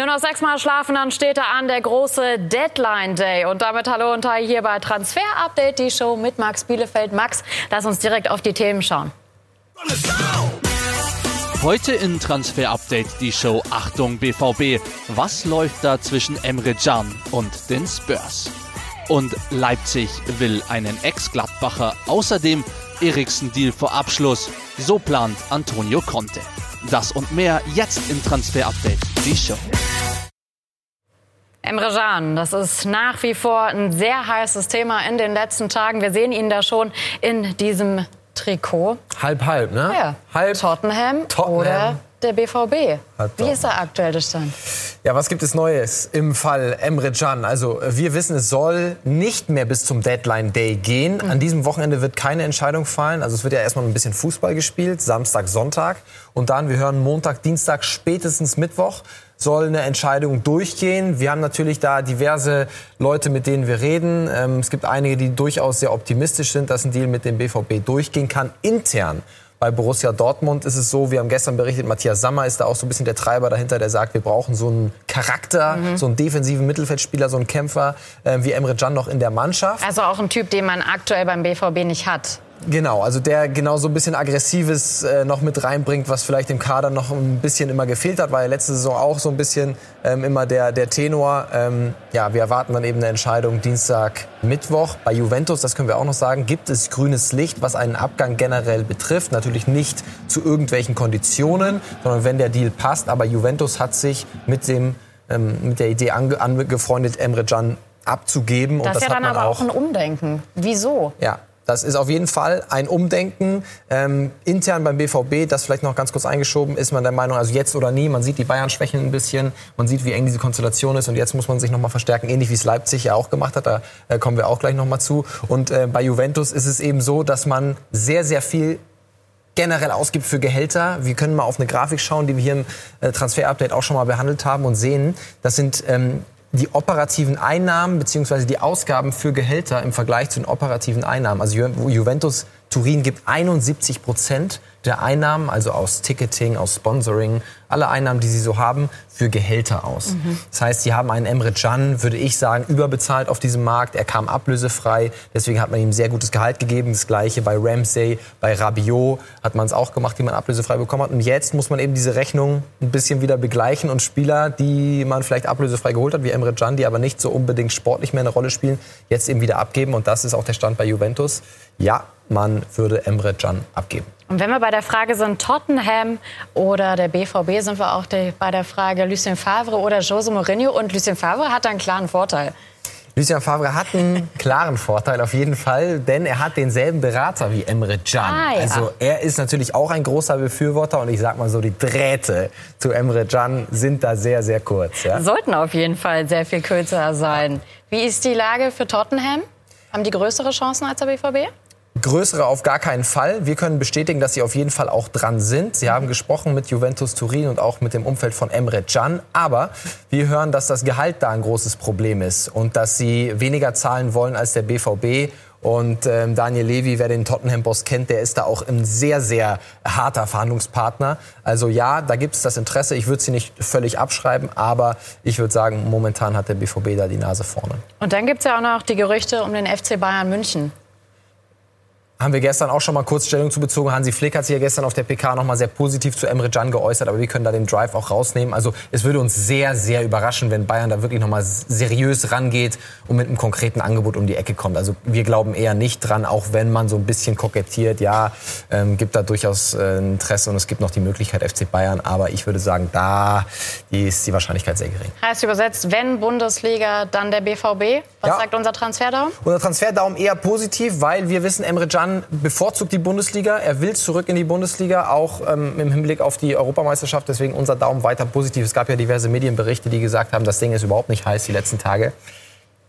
Nur noch sechsmal schlafen, dann steht da an der große Deadline Day. Und damit hallo und hi hier bei Transfer Update, die Show mit Max Bielefeld. Max, lass uns direkt auf die Themen schauen. Heute in Transfer Update die Show Achtung BVB. Was läuft da zwischen Emre Can und den Spurs? Und Leipzig will einen Ex-Gladbacher. Außerdem Eriksen-Deal vor Abschluss. So plant Antonio Conte. Das und mehr jetzt im Transfer Update, die Show. Emre Can, das ist nach wie vor ein sehr heißes Thema in den letzten Tagen. Wir sehen ihn da schon in diesem Trikot. Halb, halb, ne? Ja. Halb Tottenham, Tottenham. oder der BVB. Wie ist der aktuelle Stand? Ja, was gibt es Neues im Fall Emre Can? Also wir wissen, es soll nicht mehr bis zum Deadline Day gehen. An diesem Wochenende wird keine Entscheidung fallen. Also es wird ja erstmal ein bisschen Fußball gespielt, Samstag, Sonntag. Und dann, wir hören Montag, Dienstag, spätestens Mittwoch soll eine Entscheidung durchgehen. Wir haben natürlich da diverse Leute, mit denen wir reden. Ähm, es gibt einige, die durchaus sehr optimistisch sind, dass ein Deal mit dem BVB durchgehen kann. Intern bei Borussia Dortmund ist es so, wir haben gestern berichtet, Matthias Sammer ist da auch so ein bisschen der Treiber dahinter, der sagt, wir brauchen so einen Charakter, so einen defensiven Mittelfeldspieler, so einen Kämpfer äh, wie Emre Can noch in der Mannschaft. Also auch ein Typ, den man aktuell beim BVB nicht hat. Genau, also der genau so ein bisschen Aggressives äh, noch mit reinbringt, was vielleicht dem Kader noch ein bisschen immer gefehlt hat, war ja letzte Saison auch so ein bisschen ähm, immer der, der Tenor. Ähm, ja, wir erwarten dann eben eine Entscheidung Dienstag, Mittwoch. Bei Juventus, das können wir auch noch sagen, gibt es grünes Licht, was einen Abgang generell betrifft. Natürlich nicht zu irgendwelchen Konditionen, sondern wenn der Deal passt. Aber Juventus hat sich mit, dem, ähm, mit der Idee ange angefreundet, Emre Can abzugeben. Das ist ja hat dann aber auch ein Umdenken. Wieso? ja, das ist auf jeden Fall ein Umdenken. Ähm, intern beim BVB, das vielleicht noch ganz kurz eingeschoben, ist man der Meinung, also jetzt oder nie. Man sieht, die Bayern schwächeln ein bisschen. Man sieht, wie eng diese Konstellation ist. Und jetzt muss man sich noch mal verstärken, ähnlich wie es Leipzig ja auch gemacht hat. Da äh, kommen wir auch gleich noch mal zu. Und äh, bei Juventus ist es eben so, dass man sehr, sehr viel generell ausgibt für Gehälter. Wir können mal auf eine Grafik schauen, die wir hier im äh, Transfer-Update auch schon mal behandelt haben und sehen, das sind ähm, die operativen Einnahmen bzw. die Ausgaben für Gehälter im Vergleich zu den operativen Einnahmen. Also Ju Juventus Turin gibt 71 Prozent der Einnahmen, also aus Ticketing, aus Sponsoring, alle Einnahmen, die sie so haben, für Gehälter aus. Das heißt, sie haben einen Emre Can, würde ich sagen, überbezahlt auf diesem Markt. Er kam ablösefrei, deswegen hat man ihm sehr gutes Gehalt gegeben. Das gleiche bei Ramsey, bei Rabiot hat man es auch gemacht, die man ablösefrei bekommen hat. Und jetzt muss man eben diese Rechnung ein bisschen wieder begleichen und Spieler, die man vielleicht ablösefrei geholt hat, wie Emre Can, die aber nicht so unbedingt sportlich mehr eine Rolle spielen, jetzt eben wieder abgeben. Und das ist auch der Stand bei Juventus. Ja, man würde Emre Can abgeben. Und wenn wir bei der Frage sind, Tottenham oder der BVB, sind wir auch die, bei der Frage Lucien Favre oder Jose Mourinho. Und Lucien Favre hat einen klaren Vorteil. Lucien Favre hat einen klaren Vorteil auf jeden Fall, denn er hat denselben Berater wie Emre Can. Ah, ja. Also er ist natürlich auch ein großer Befürworter und ich sag mal so, die Drähte zu Emre Can sind da sehr, sehr kurz. Ja? Sollten auf jeden Fall sehr viel kürzer sein. Wie ist die Lage für Tottenham? Haben die größere Chancen als der BVB? Größere auf gar keinen Fall. Wir können bestätigen, dass sie auf jeden Fall auch dran sind. Sie haben gesprochen mit Juventus Turin und auch mit dem Umfeld von Emre Can. Aber wir hören, dass das Gehalt da ein großes Problem ist und dass sie weniger zahlen wollen als der BVB. Und ähm, Daniel Levy, wer den Tottenham-Boss kennt, der ist da auch ein sehr, sehr harter Verhandlungspartner. Also ja, da gibt es das Interesse. Ich würde sie nicht völlig abschreiben, aber ich würde sagen, momentan hat der BVB da die Nase vorne. Und dann gibt es ja auch noch die Gerüchte um den FC Bayern München. Haben wir gestern auch schon mal kurz Stellung zu bezogen. Hansi Flick hat sich ja gestern auf der PK noch mal sehr positiv zu Emre Can geäußert, aber wir können da den Drive auch rausnehmen. Also es würde uns sehr, sehr überraschen, wenn Bayern da wirklich noch mal seriös rangeht und mit einem konkreten Angebot um die Ecke kommt. Also wir glauben eher nicht dran, auch wenn man so ein bisschen kokettiert. Ja, ähm, gibt da durchaus äh, Interesse und es gibt noch die Möglichkeit FC Bayern. Aber ich würde sagen, da ist die Wahrscheinlichkeit sehr gering. Heißt übersetzt, wenn Bundesliga, dann der BVB. Was Ja. sagt unser Transferdaum? Unser Transferdaumen eher positiv, weil wir wissen, Emre Can bevorzugt die Bundesliga. Er will zurück in die Bundesliga, auch ähm, im Hinblick auf die Europameisterschaft. Deswegen unser Daumen weiter positiv. Es gab ja diverse Medienberichte, die gesagt haben, das Ding ist überhaupt nicht heiß die letzten Tage.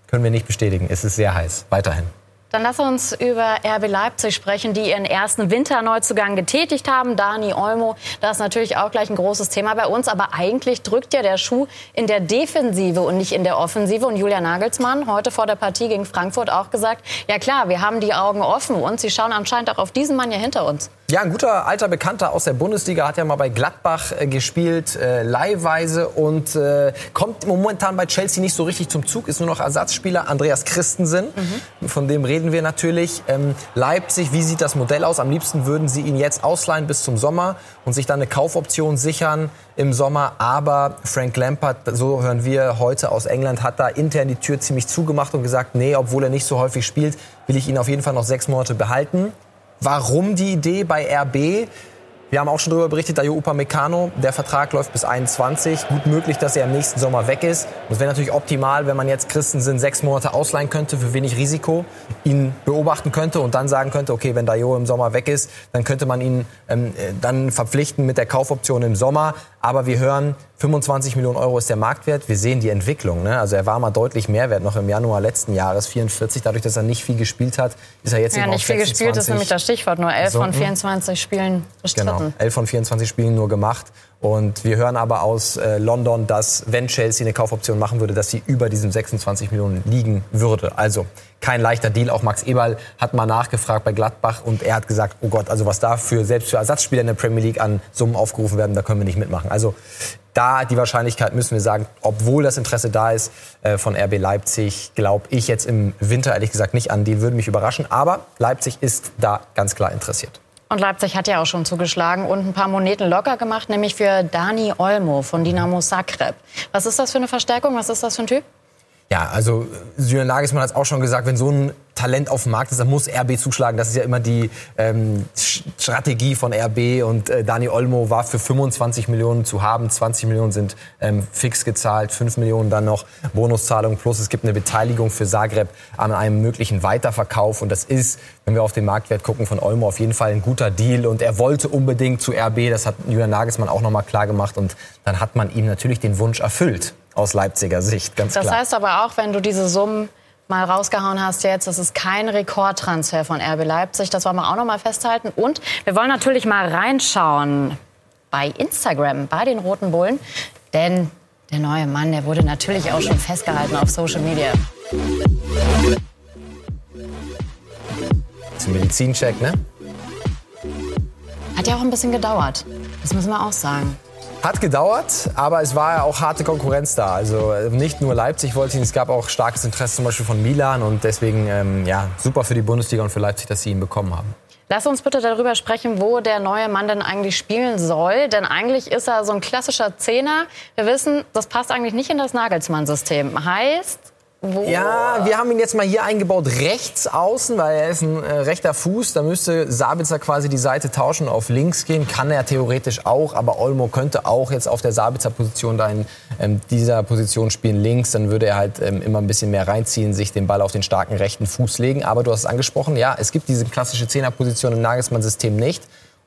Können wir nicht bestätigen. Es ist sehr heiß. Weiterhin. Dann lass uns über RB Leipzig sprechen, die ihren ersten Winterneuzugang getätigt haben. Dani Olmo, das ist natürlich auch gleich ein großes Thema bei uns. Aber eigentlich drückt ja der Schuh in der Defensive und nicht in der Offensive. Und Julia Nagelsmann, heute vor der Partie gegen Frankfurt, auch gesagt, ja klar, wir haben die Augen offen und sie schauen anscheinend auch auf diesen Mann hier hinter uns. Ja, ein guter alter Bekannter aus der Bundesliga hat ja mal bei Gladbach äh, gespielt, äh, leihweise und äh, kommt momentan bei Chelsea nicht so richtig zum Zug, ist nur noch Ersatzspieler. Andreas Christensen, mhm. von dem reden wir natürlich. Ähm, Leipzig, wie sieht das Modell aus? Am liebsten würden sie ihn jetzt ausleihen bis zum Sommer und sich dann eine Kaufoption sichern im Sommer. Aber Frank Lampard, so hören wir heute aus England, hat da intern die Tür ziemlich zugemacht und gesagt, nee, obwohl er nicht so häufig spielt, will ich ihn auf jeden Fall noch sechs Monate behalten. Warum die Idee bei RB? Wir haben auch schon darüber berichtet, Dayo Upamecano, der Vertrag läuft bis 21. Gut möglich, dass er im nächsten Sommer weg ist. Und es wäre natürlich optimal, wenn man jetzt Christensen sechs Monate ausleihen könnte für wenig Risiko, ihn beobachten könnte und dann sagen könnte, okay, wenn Dayo im Sommer weg ist, dann könnte man ihn ähm, äh, dann verpflichten mit der Kaufoption im Sommer. Aber wir hören, 25 Millionen Euro ist der Marktwert. Wir sehen die Entwicklung. Ne? Also er war mal deutlich mehr wert noch im Januar letzten Jahres, 44. Dadurch, dass er nicht viel gespielt hat, ist er jetzt ja, eben nicht auf viel 26. gespielt ist nämlich das Stichwort. Nur 11 So, von hm. 24 Spielen bestritten. Genau, 11 von 24 Spielen nur gemacht. Und wir hören aber aus äh, London, dass wenn Chelsea eine Kaufoption machen würde, dass sie über diesen 26 Millionen liegen würde. Also kein leichter Deal. Auch Max Eberl hat mal nachgefragt bei Gladbach und er hat gesagt, oh Gott, also was da für selbst für Ersatzspieler in der Premier League an Summen aufgerufen werden, da können wir nicht mitmachen. Also da die Wahrscheinlichkeit müssen wir sagen, obwohl das Interesse da ist äh, von RB Leipzig, glaube ich jetzt im Winter ehrlich gesagt nicht an. Die würden mich überraschen. Aber Leipzig ist da ganz klar interessiert. Und Leipzig hat ja auch schon zugeschlagen und ein paar Moneten locker gemacht, nämlich für Dani Olmo von Dinamo Zagreb. Was ist das für eine Verstärkung? Was ist das für ein Typ? Ja, also Julian Nagelsmann hat es auch schon gesagt, wenn so ein Talent auf dem Markt ist, dann muss RB zuschlagen. Das ist ja immer die ähm, Strategie von RB. Und äh, Dani Olmo war für 25 Millionen zu haben. 20 Millionen sind ähm, fix gezahlt, 5 Millionen dann noch Bonuszahlung. Plus es gibt eine Beteiligung für Zagreb an einem möglichen Weiterverkauf. Und das ist, wenn wir auf den Marktwert gucken, von Olmo auf jeden Fall ein guter Deal. Und er wollte unbedingt zu RB. Das hat Julian Nagelsmann auch noch mal klar gemacht. Und dann hat man ihm natürlich den Wunsch erfüllt. Aus Leipziger Sicht, ganz Das klar. heißt aber auch, wenn du diese Summen mal rausgehauen hast jetzt, das ist kein Rekordtransfer von RB Leipzig. Das wollen wir auch noch mal festhalten. Und wir wollen natürlich mal reinschauen bei Instagram, bei den Roten Bullen. Denn der neue Mann, der wurde natürlich auch schon festgehalten auf Social Media. Zum Medizincheck, ne? Hat ja auch ein bisschen gedauert. Das müssen wir auch sagen. Hat gedauert, aber es war ja auch harte Konkurrenz da. Also äh, nicht nur Leipzig wollte ihn, es gab auch starkes Interesse zum Beispiel von Milan und deswegen ähm, ja super für die Bundesliga und für Leipzig, dass sie ihn bekommen haben. Lass uns bitte darüber sprechen, wo der neue Mann denn eigentlich spielen soll. Denn eigentlich ist er so ein klassischer Zehner. Wir wissen, das passt eigentlich nicht in das Nagelsmann-System. Heißt, wo? Ja, wir haben ihn jetzt mal hier eingebaut, rechts außen, weil er ist ein äh, rechter Fuß. Da müsste Sabitzer quasi die Seite tauschen auf links gehen. Kann er theoretisch auch, aber Olmo könnte auch jetzt auf der Sabitzer-Position da in ähm, dieser Position spielen, links. Dann würde er halt ähm, immer ein bisschen mehr reinziehen, sich den Ball auf den starken rechten Fuß legen. Aber du hast es angesprochen, ja, es gibt diese klassische Zehnerposition im Nagelsmann-System nicht.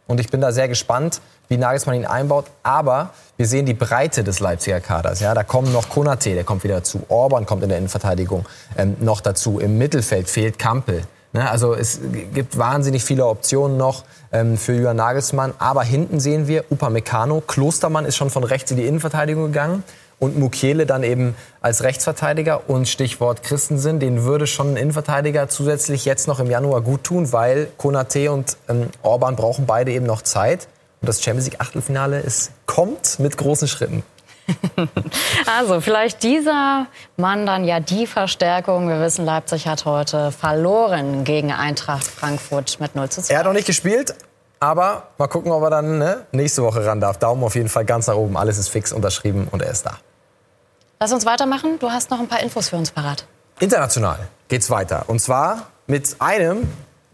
Und ich bin da sehr gespannt, wie Nagelsmann ihn einbaut. Aber wir sehen die Breite des Leipziger Kaders. Ja, da kommen noch Konate, der kommt wieder dazu. Orban kommt in der Innenverteidigung ähm, noch dazu. Im Mittelfeld fehlt Kampel. Ne, also es gibt wahnsinnig viele Optionen noch ähm, für Julian Nagelsmann. Aber hinten sehen wir Upamecano. Klostermann ist schon von rechts in die Innenverteidigung gegangen. Und Mukiele dann eben als Rechtsverteidiger. Und Stichwort Christensen, den würde schon ein Innenverteidiger zusätzlich jetzt noch im Januar gut tun, weil Konate und ähm, Orban brauchen beide eben noch Zeit. Und das Champions League Achtelfinale ist, kommt mit großen Schritten. Also vielleicht dieser Mann dann ja die Verstärkung. Wir wissen, Leipzig hat heute verloren gegen Eintracht Frankfurt mit 0 zu 2. Er hat noch nicht gespielt, aber mal gucken, ob er dann ne, nächste Woche ran darf. Daumen auf jeden Fall ganz nach oben. Alles ist fix unterschrieben und er ist da. Lass uns weitermachen. Du hast noch ein paar Infos für uns parat. International geht's weiter. Und zwar mit einem,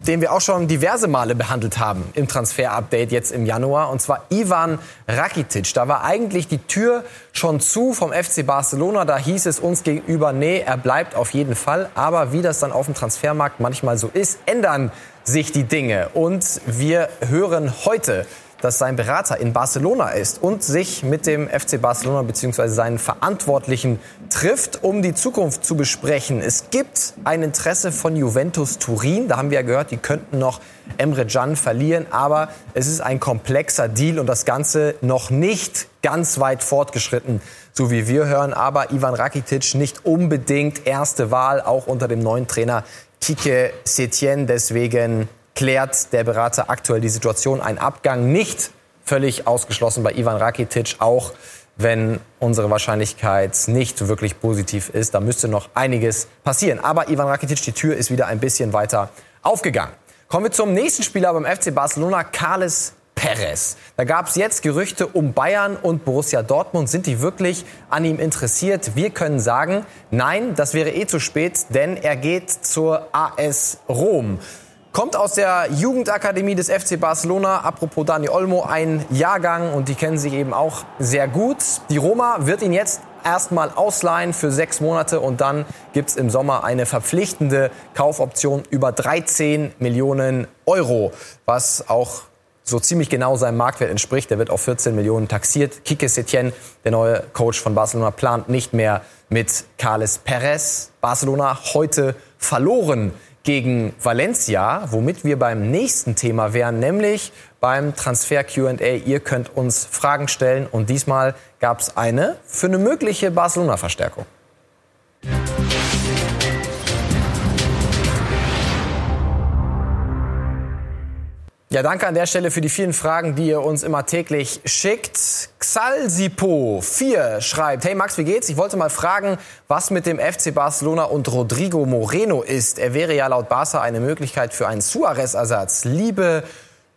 den wir auch schon diverse Male behandelt haben im Transfer-Update jetzt im Januar. Und zwar Ivan Rakitic. Da war eigentlich die Tür schon zu vom FC Barcelona. Da hieß es uns gegenüber, nee, er bleibt auf jeden Fall. Aber wie das dann auf dem Transfermarkt manchmal so ist, ändern sich die Dinge. Und wir hören heute, dass sein Berater in Barcelona ist und sich mit dem FC Barcelona bzw. seinen Verantwortlichen trifft, um die Zukunft zu besprechen. Es gibt ein Interesse von Juventus Turin. Da haben wir ja gehört, die könnten noch Emre Can verlieren. Aber es ist ein komplexer Deal und das Ganze noch nicht ganz weit fortgeschritten, so wie wir hören. Aber Ivan Rakitic nicht unbedingt erste Wahl, auch unter dem neuen Trainer Kike Setien. Deswegen klärt der Berater aktuell die Situation. Ein Abgang nicht völlig ausgeschlossen bei Ivan Rakitic, auch wenn unsere Wahrscheinlichkeit nicht wirklich positiv ist. Da müsste noch einiges passieren. Aber Ivan Rakitic, die Tür ist wieder ein bisschen weiter aufgegangen. Kommen wir zum nächsten Spieler beim FC Barcelona, Carles Perez. Da gab es jetzt Gerüchte um Bayern und Borussia Dortmund. Sind die wirklich an ihm interessiert? Wir können sagen, nein, das wäre eh zu spät, denn er geht zur AS Rom. Kommt aus der Jugendakademie des FC Barcelona. Apropos Dani Olmo, ein Jahrgang und die kennen sich eben auch sehr gut. Die Roma wird ihn jetzt erstmal ausleihen für sechs Monate und dann gibt es im Sommer eine verpflichtende Kaufoption über 13 Millionen Euro, was auch so ziemlich genau seinem Marktwert entspricht. Der wird auf 14 Millionen taxiert. Kike Setien, der neue Coach von Barcelona, plant nicht mehr mit Carles Perez. Barcelona heute verloren gegen Valencia, womit wir beim nächsten Thema wären, nämlich beim Transfer QA. Ihr könnt uns Fragen stellen und diesmal gab es eine für eine mögliche Barcelona-Verstärkung. Ja, danke an der Stelle für die vielen Fragen, die ihr uns immer täglich schickt. Xalsipo4 schreibt, hey Max, wie geht's? Ich wollte mal fragen, was mit dem FC Barcelona und Rodrigo Moreno ist. Er wäre ja laut Barca eine Möglichkeit für einen Suarez-Ersatz. Liebe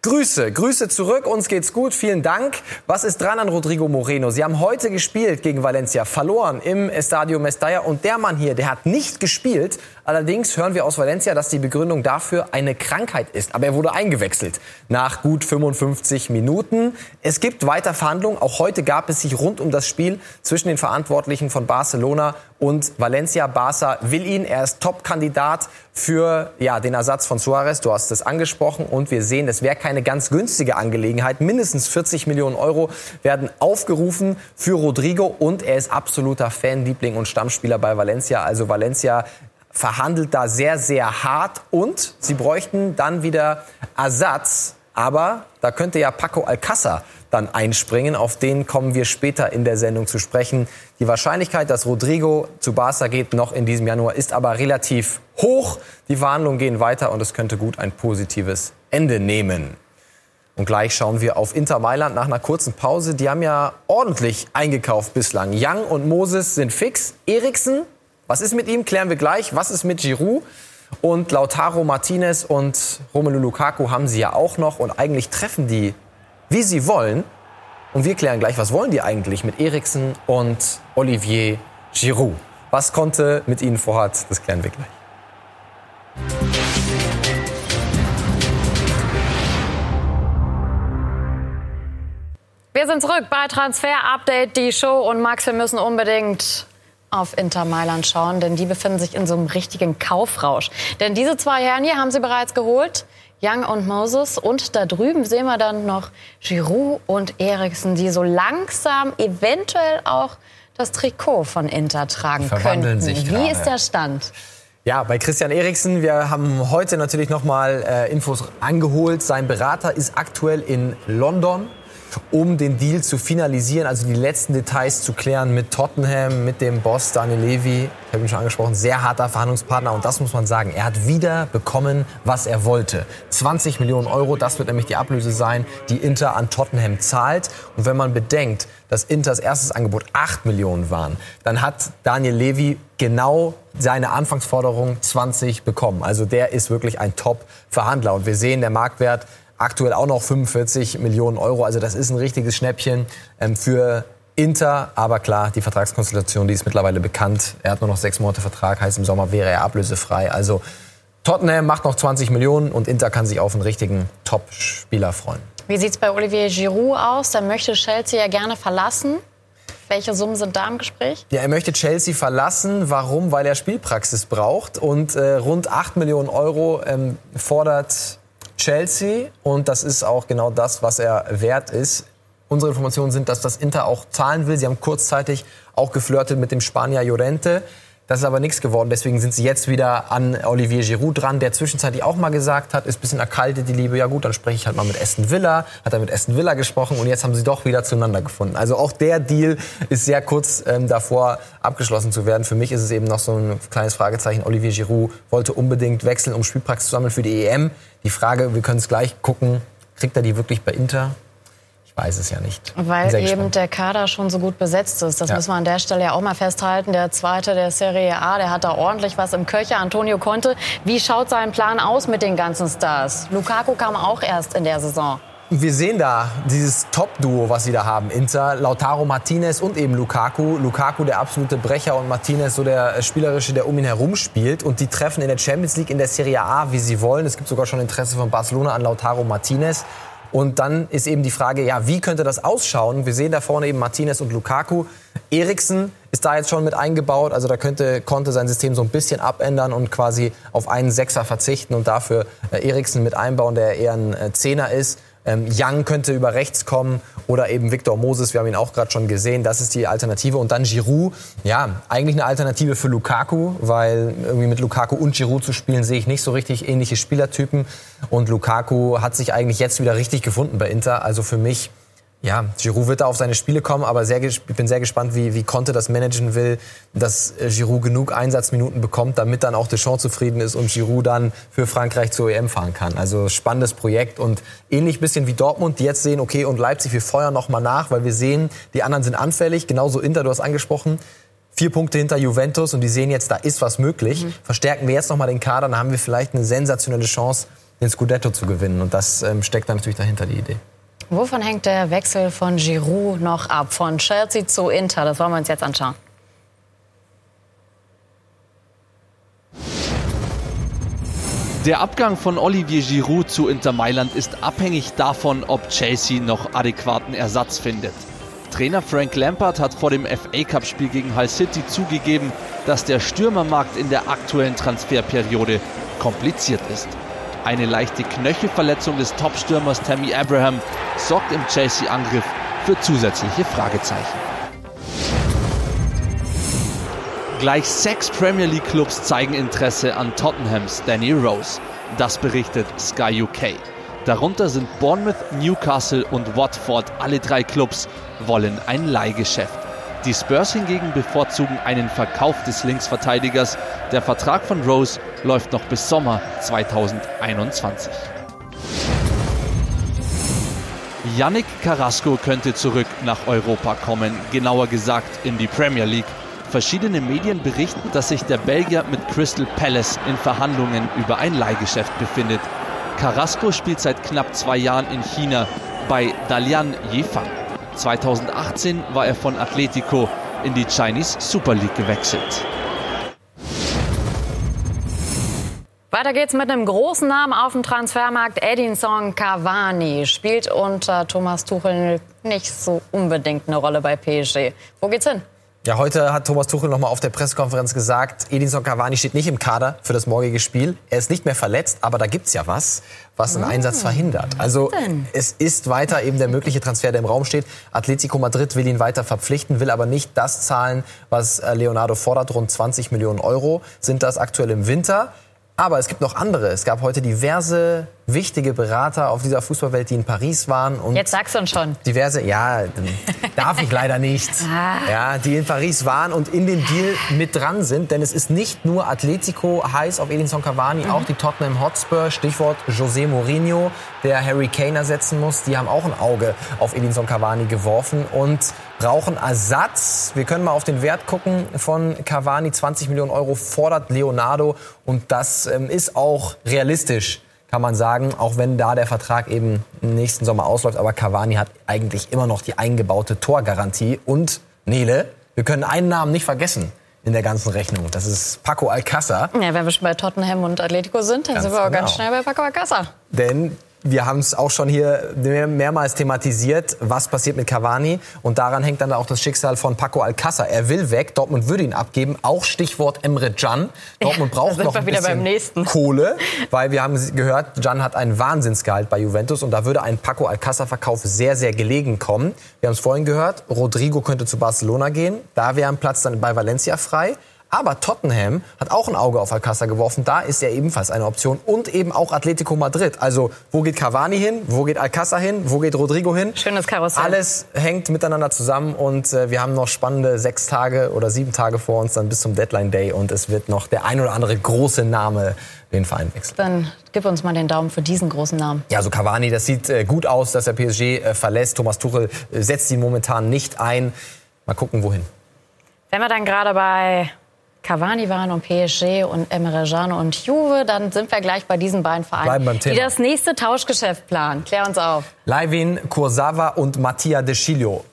Grüße, Grüße zurück, uns geht's gut, vielen Dank. Was ist dran an Rodrigo Moreno? Sie haben heute gespielt gegen Valencia, verloren im Estadio Mestalla und der Mann hier, der hat nicht gespielt. Allerdings hören wir aus Valencia, dass die Begründung dafür eine Krankheit ist. Aber er wurde eingewechselt nach gut 55 Minuten. Es gibt weiter Verhandlungen. Auch heute gab es sich rund um das Spiel zwischen den Verantwortlichen von Barcelona und Valencia. Barca will ihn. Er ist Top-Kandidat für ja, den Ersatz von Suarez. Du hast es angesprochen. Und wir sehen, es wäre keine ganz günstige Angelegenheit. Mindestens 40 Millionen Euro werden aufgerufen für Rodrigo. Und er ist absoluter Fanliebling und Stammspieler bei Valencia. Also Valencia verhandelt da sehr, sehr hart und sie bräuchten dann wieder Ersatz. Aber da könnte ja Paco Alcázar dann einspringen. Auf den kommen wir später in der Sendung zu sprechen. Die Wahrscheinlichkeit, dass Rodrigo zu Barca geht, noch in diesem Januar, ist aber relativ hoch. Die Verhandlungen gehen weiter und es könnte gut ein positives Ende nehmen. Und gleich schauen wir auf Inter Mailand nach einer kurzen Pause. Die haben ja ordentlich eingekauft bislang. Young und Moses sind fix. Eriksen was ist mit ihm? Klären wir gleich. Was ist mit Giroud? Und Lautaro Martinez und Romelu Lukaku haben sie ja auch noch. Und eigentlich treffen die, wie sie wollen. Und wir klären gleich, was wollen die eigentlich mit Eriksen und Olivier Giroud? Was konnte mit ihnen vorhat, das klären wir gleich. Wir sind zurück bei Transfer Update, die Show. Und Max, wir müssen unbedingt auf Inter Mailand schauen, denn die befinden sich in so einem richtigen Kaufrausch. Denn diese zwei Herren hier haben sie bereits geholt. Young und Moses. Und da drüben sehen wir dann noch Giroud und Eriksen, die so langsam eventuell auch das Trikot von Inter tragen könnten. Sich Wie ist der Stand? Ja, bei Christian Eriksen, wir haben heute natürlich noch mal äh, Infos angeholt. Sein Berater ist aktuell in London um den Deal zu finalisieren, also die letzten Details zu klären mit Tottenham, mit dem Boss Daniel Levy. Ich habe ihn schon angesprochen, sehr harter Verhandlungspartner und das muss man sagen. Er hat wieder bekommen, was er wollte. 20 Millionen Euro, das wird nämlich die Ablöse sein, die Inter an Tottenham zahlt. Und wenn man bedenkt, dass Inters erstes Angebot 8 Millionen waren, dann hat Daniel Levy genau seine Anfangsforderung 20 bekommen. Also der ist wirklich ein Top-Verhandler. Und wir sehen, der Marktwert aktuell auch noch 45 Millionen Euro. Also das ist ein richtiges Schnäppchen ähm, für Inter. Aber klar, die Vertragskonstellation, die ist mittlerweile bekannt. Er hat nur noch sechs Monate Vertrag, heißt im Sommer wäre er ablösefrei. Also Tottenham macht noch 20 Millionen und Inter kann sich auf einen richtigen Top-Spieler freuen. Wie sieht es bei Olivier Giroud aus? Der möchte Chelsea ja gerne verlassen. Welche Summen sind da im Gespräch? Ja, er möchte Chelsea verlassen. Warum? Weil er Spielpraxis braucht. Und äh, rund 8 Millionen Euro ähm, fordert Chelsea und das ist auch genau das, was er wert ist. Unsere Informationen sind, dass das Inter auch zahlen will. Sie haben kurzzeitig auch geflirtet mit dem Spanier Llorente. Das ist aber nichts geworden. Deswegen sind sie jetzt wieder an Olivier Giroud dran, der zwischenzeitlich auch mal gesagt hat, ist ein bisschen erkaltet, die Liebe. Ja gut, dann spreche ich halt mal mit Aston Villa. Hat er mit Aston Villa gesprochen und jetzt haben sie doch wieder zueinander gefunden. Also auch der Deal ist sehr kurz ähm, davor abgeschlossen zu werden. Für mich ist es eben noch so ein kleines Fragezeichen. Olivier Giroud wollte unbedingt wechseln, um Spielpraxis zu sammeln für die EM. Die Frage, wir können es gleich gucken, kriegt er die wirklich bei Inter? Weiß es ja nicht. Weil eben der Kader schon so gut besetzt ist. Das ja. müssen wir an der Stelle ja auch mal festhalten. Der zweite der Serie A, der hat da ordentlich was im Köcher. Antonio Conte. Wie schaut sein Plan aus mit den ganzen Stars? Lukaku kam auch erst in der Saison. Wir sehen da dieses Top-Duo, was sie da haben. Inter, Lautaro Martinez und eben Lukaku. Lukaku der absolute Brecher und Martinez so der Spielerische, der um ihn herum spielt. Und die treffen in der Champions League in der Serie A, wie sie wollen. Es gibt sogar schon Interesse von Barcelona an Lautaro Martinez. Und dann ist eben die Frage, ja, wie könnte das ausschauen? Wir sehen da vorne eben Martinez und Lukaku. Eriksen ist da jetzt schon mit eingebaut. Also da könnte, konnte sein System so ein bisschen abändern und quasi auf einen Sechser verzichten und dafür äh, Eriksen mit einbauen, der eher ein äh, Zehner ist. Ähm, Young könnte über rechts kommen oder eben Victor Moses, wir haben ihn auch gerade schon gesehen, das ist die Alternative. Und dann Giroud, ja, eigentlich eine Alternative für Lukaku, weil irgendwie mit Lukaku und Giroud zu spielen, sehe ich nicht so richtig ähnliche Spielertypen. Und Lukaku hat sich eigentlich jetzt wieder richtig gefunden bei Inter. Also für mich ja, Giroud wird da auf seine Spiele kommen, aber sehr, ich bin sehr gespannt, wie, wie Conte das managen will, dass äh, Giroud genug Einsatzminuten bekommt, damit dann auch Deschamps zufrieden ist und Giroud dann für Frankreich zur EM fahren kann. Also spannendes Projekt und ähnlich bisschen wie Dortmund, die jetzt sehen, okay, und Leipzig, wir feuern noch mal nach, weil wir sehen, die anderen sind anfällig, genauso Inter, du hast angesprochen, vier Punkte hinter Juventus und die sehen jetzt, da ist was möglich. Mhm. Verstärken wir jetzt noch mal den Kader, dann haben wir vielleicht eine sensationelle Chance, den Scudetto zu gewinnen und das ähm, steckt dann natürlich dahinter, die Idee. Wovon hängt der Wechsel von Giroud noch ab? Von Chelsea zu Inter? Das wollen wir uns jetzt anschauen. Der Abgang von Olivier Giroud zu Inter Mailand ist abhängig davon, ob Chelsea noch adäquaten Ersatz findet. Trainer Frank Lampard hat vor dem FA Cup Spiel gegen Hull City zugegeben, dass der Stürmermarkt in der aktuellen Transferperiode kompliziert ist. Eine leichte Knöchelverletzung des Topstürmers Tammy Abraham sorgt im Chelsea-Angriff für zusätzliche Fragezeichen. Gleich sechs Premier League Clubs zeigen Interesse an Tottenhams Danny Rose. Das berichtet Sky UK. Darunter sind Bournemouth, Newcastle und Watford. Alle drei Clubs wollen ein Leihgeschäft. Die Spurs hingegen bevorzugen einen Verkauf des Linksverteidigers. Der Vertrag von Rose läuft noch bis Sommer 2021. Yannick Carrasco könnte zurück nach Europa kommen, genauer gesagt in die Premier League. Verschiedene Medien berichten, dass sich der Belgier mit Crystal Palace in Verhandlungen über ein Leihgeschäft befindet. Carrasco spielt seit knapp zwei Jahren in China bei Dalian Yifan. 2018 war er von Atletico in die Chinese Super League gewechselt. Weiter geht's mit einem großen Namen auf dem Transfermarkt. Edinson Cavani spielt unter Thomas Tuchel nicht so unbedingt eine Rolle bei PSG. Wo geht's hin? Ja, heute hat Thomas Tuchel noch mal auf der Pressekonferenz gesagt, Edinson Cavani steht nicht im Kader für das morgige Spiel. Er ist nicht mehr verletzt, aber da gibt's ja was, was einen Einsatz ah. verhindert. Also es ist weiter eben der mögliche Transfer, der im Raum steht. Atletico Madrid will ihn weiter verpflichten, will aber nicht das zahlen, was äh, Leonardo fordert. Rund 20 Millionen Euro sind das aktuell im Winter. Aber es gibt noch andere. Es gab heute diverse wichtige Berater auf dieser Fußballwelt, die in Paris waren. Und Jetzt sagst du uns schon. Diverse, ja, darf ich leider nicht. Ah. Ja, die in Paris waren und in dem Deal mit dran sind. Denn es ist nicht nur Atletico heiß auf Edinson Cavani, mhm. auch die Tottenham Hotspur, Stichwort José Mourinho, der Harry Kane ersetzen muss. Die haben auch ein Auge auf Edinson Cavani geworfen und brauchen Ersatz. Wir können mal auf den Wert gucken von Cavani. 20 Millionen Euro fordert Leonardo und das ähm, ist auch realistisch kann man sagen, auch wenn da der Vertrag eben nächsten Sommer ausläuft. Aber Cavani hat eigentlich immer noch die eingebaute Torgarantie. Und Nele, wir können einen Namen nicht vergessen in der ganzen Rechnung. Das ist Paco Alcázar. Ja, wenn wir schon bei Tottenham und Atletico sind, dann ganz sind wir auch genau. ganz schnell bei Paco Alcázar. Denn wir haben es auch schon hier mehrmals thematisiert, was passiert mit Cavani. Und daran hängt dann auch das Schicksal von Paco Alcázar. Er will weg, Dortmund würde ihn abgeben. Auch Stichwort Emre Can. Dortmund ja, braucht noch ein bisschen Kohle, weil wir haben gehört, Can hat einen Wahnsinnsgehalt bei Juventus und da würde ein Paco Alcázar-Verkauf sehr, sehr gelegen kommen. Wir haben es vorhin gehört, Rodrigo könnte zu Barcelona gehen. Da wäre ein Platz dann bei Valencia frei. Aber Tottenham hat auch ein Auge auf Alcázar geworfen. Da ist er ebenfalls eine Option. Und eben auch Atletico Madrid. Also wo geht Cavani hin? Wo geht Alcázar hin? Wo geht Rodrigo hin? Schönes Karussell. Alles hängt miteinander zusammen. Und äh, wir haben noch spannende sechs Tage oder sieben Tage vor uns dann bis zum Deadline Day. Und es wird noch der ein oder andere große Name den Verein wechseln. Dann gib uns mal den Daumen für diesen großen Namen. Ja, so Cavani, das sieht äh, gut aus, dass er PSG äh, verlässt. Thomas Tuchel äh, setzt ihn momentan nicht ein. Mal gucken, wohin. Wenn wir dann gerade bei Cavani waren und PSG und Emre Can und Juve, dann sind wir gleich bei diesen beiden Vereinen, die das nächste Tauschgeschäft planen. Klär uns auf. Leivin, Kursawa und Mattia De Sciglio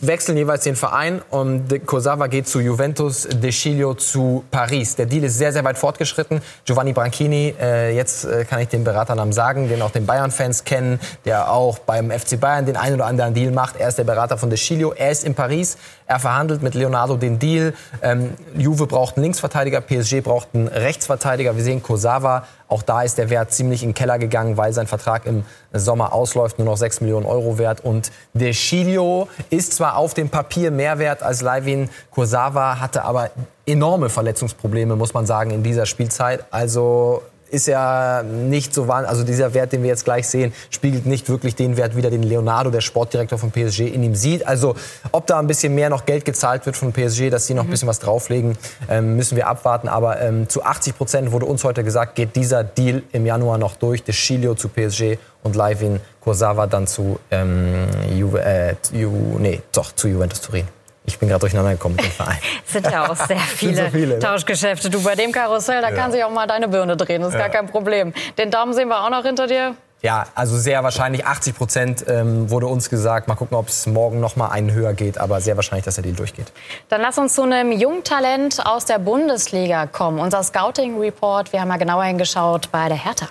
wechseln jeweils den Verein und De geht zu Juventus, De Sciglio zu Paris. Der Deal ist sehr, sehr weit fortgeschritten. Giovanni Branchini, äh, jetzt äh, kann ich den Beraternamen sagen, den auch den Bayern-Fans kennen, der auch beim FC Bayern den einen oder anderen Deal macht. Er ist der Berater von De Sciglio. Er ist in Paris. Er verhandelt mit Leonardo den Deal. Ähm, Juve braucht einen Linksverteidiger, PSG braucht einen Rechtsverteidiger. Wir sehen Kursawa. Auch da ist der Wert ziemlich in den Keller gegangen, weil sein Vertrag im Sommer ausläuft, nur noch 6 Millionen Euro wert. Und De Sciglio ist zwar auf dem Papier mehr wert als Leivin Kursawa, hatte aber enorme Verletzungsprobleme, muss man sagen, in dieser Spielzeit. Also ist ja nicht so wahnsinnig, also dieser Wert, den wir jetzt gleich sehen, spiegelt nicht wirklich den Wert wider, den Leonardo, der Sportdirektor von PSG, in ihm sieht. Also ob da ein bisschen mehr noch Geld gezahlt wird von PSG, dass sie noch ein bisschen was drauflegen, ähm, müssen wir abwarten. Aber ähm, zu 80 Prozent wurde uns heute gesagt, geht dieser Deal im Januar noch durch. De Chilio zu PSG und Leivin Kursawa dann zu, ähm, Juve, äh, Ju, nee, doch, zu Juventus Turin. Ich bin gerade durcheinander gekommen mit dem Verein. Es sind ja auch sehr viele, so viele, ne? Tauschgeschäfte. Du, bei dem Karussell, da kann sich auch mal deine Birne drehen. Das ist gar kein Problem. Den Daumen sehen wir auch noch hinter dir. Ja, also sehr wahrscheinlich 80 Prozent ähm, wurde uns gesagt. Mal gucken, ob es morgen noch mal einen höher geht, aber sehr wahrscheinlich, dass der Deal durchgeht. Dann lass uns zu einem Jungtalent aus der Bundesliga kommen. Unser Scouting Report, wir haben mal genauer hingeschaut bei der Hertha.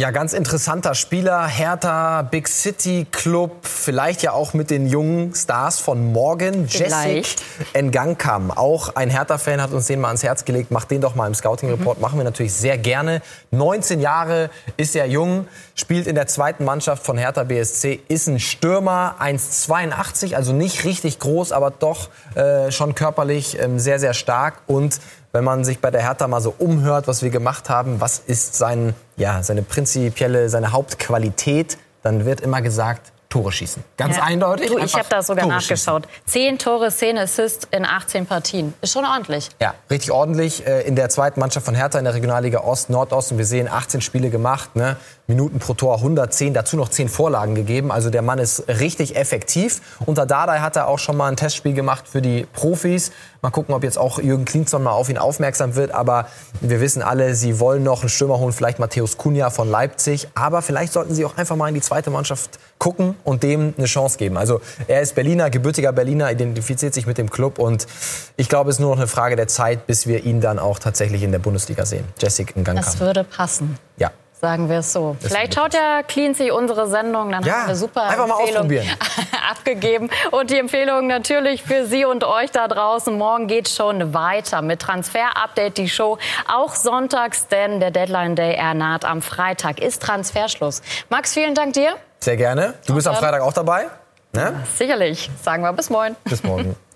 Ja, ganz interessanter Spieler. Hertha, Big City Club, vielleicht ja auch mit den jungen Stars von morgen. Jessic Vielleicht. Ngankam, auch ein Hertha-Fan hat uns den mal ans Herz gelegt. Macht den doch mal im Scouting-Report. Machen wir natürlich sehr gerne. 19 Jahre ist er jung, spielt in der zweiten Mannschaft von Hertha BSC, ist ein Stürmer, 1,82, also nicht richtig groß, aber doch äh, schon körperlich ähm, sehr, sehr stark und wenn man sich bei der Hertha mal so umhört, was wir gemacht haben, was ist sein, ja, seine prinzipielle, seine Hauptqualität, dann wird immer gesagt, Tore schießen. Ganz Ja. eindeutig. Du, ich habe da sogar Tore nachgeschaut. Zehn Tore, zehn Assists in 18 Partien. Ist schon ordentlich. Ja, richtig ordentlich. Äh, In der zweiten Mannschaft von Hertha in der Regionalliga Ost, Nordost. Und wir sehen 18 Spiele gemacht, ne? Minuten pro Tor 110, dazu noch 10 Vorlagen gegeben. Also der Mann ist richtig effektiv. Unter Dardai hat er auch schon mal ein Testspiel gemacht für die Profis. Mal gucken, ob jetzt auch Jürgen Klinsmann mal auf ihn aufmerksam wird. Aber wir wissen alle, sie wollen noch einen Stürmer holen, vielleicht Matthäus Kunja von Leipzig. Aber vielleicht sollten sie auch einfach mal in die zweite Mannschaft gucken und dem eine Chance geben. Also er ist Berliner, gebürtiger Berliner, identifiziert sich mit dem Club. Und ich glaube, es ist nur noch eine Frage der Zeit, bis wir ihn dann auch tatsächlich in der Bundesliga sehen. Jessic in Das würde passen. Ja. Sagen wir es so. Vielleicht schaut ja Cleansy unsere Sendung, dann Ja, haben wir super einfach mal Empfehlung ausprobieren. abgegeben. Und die Empfehlung natürlich für Sie und euch da draußen. Morgen geht schon weiter mit Transfer Update, die Show. Auch sonntags, denn der Deadline Day er naht am Freitag. Ist Transferschluss. Max, vielen Dank dir. Sehr gerne. Du bist am dann- Freitag auch dabei. Ne? Sicherlich. Sagen wir bis morgen. Bis morgen.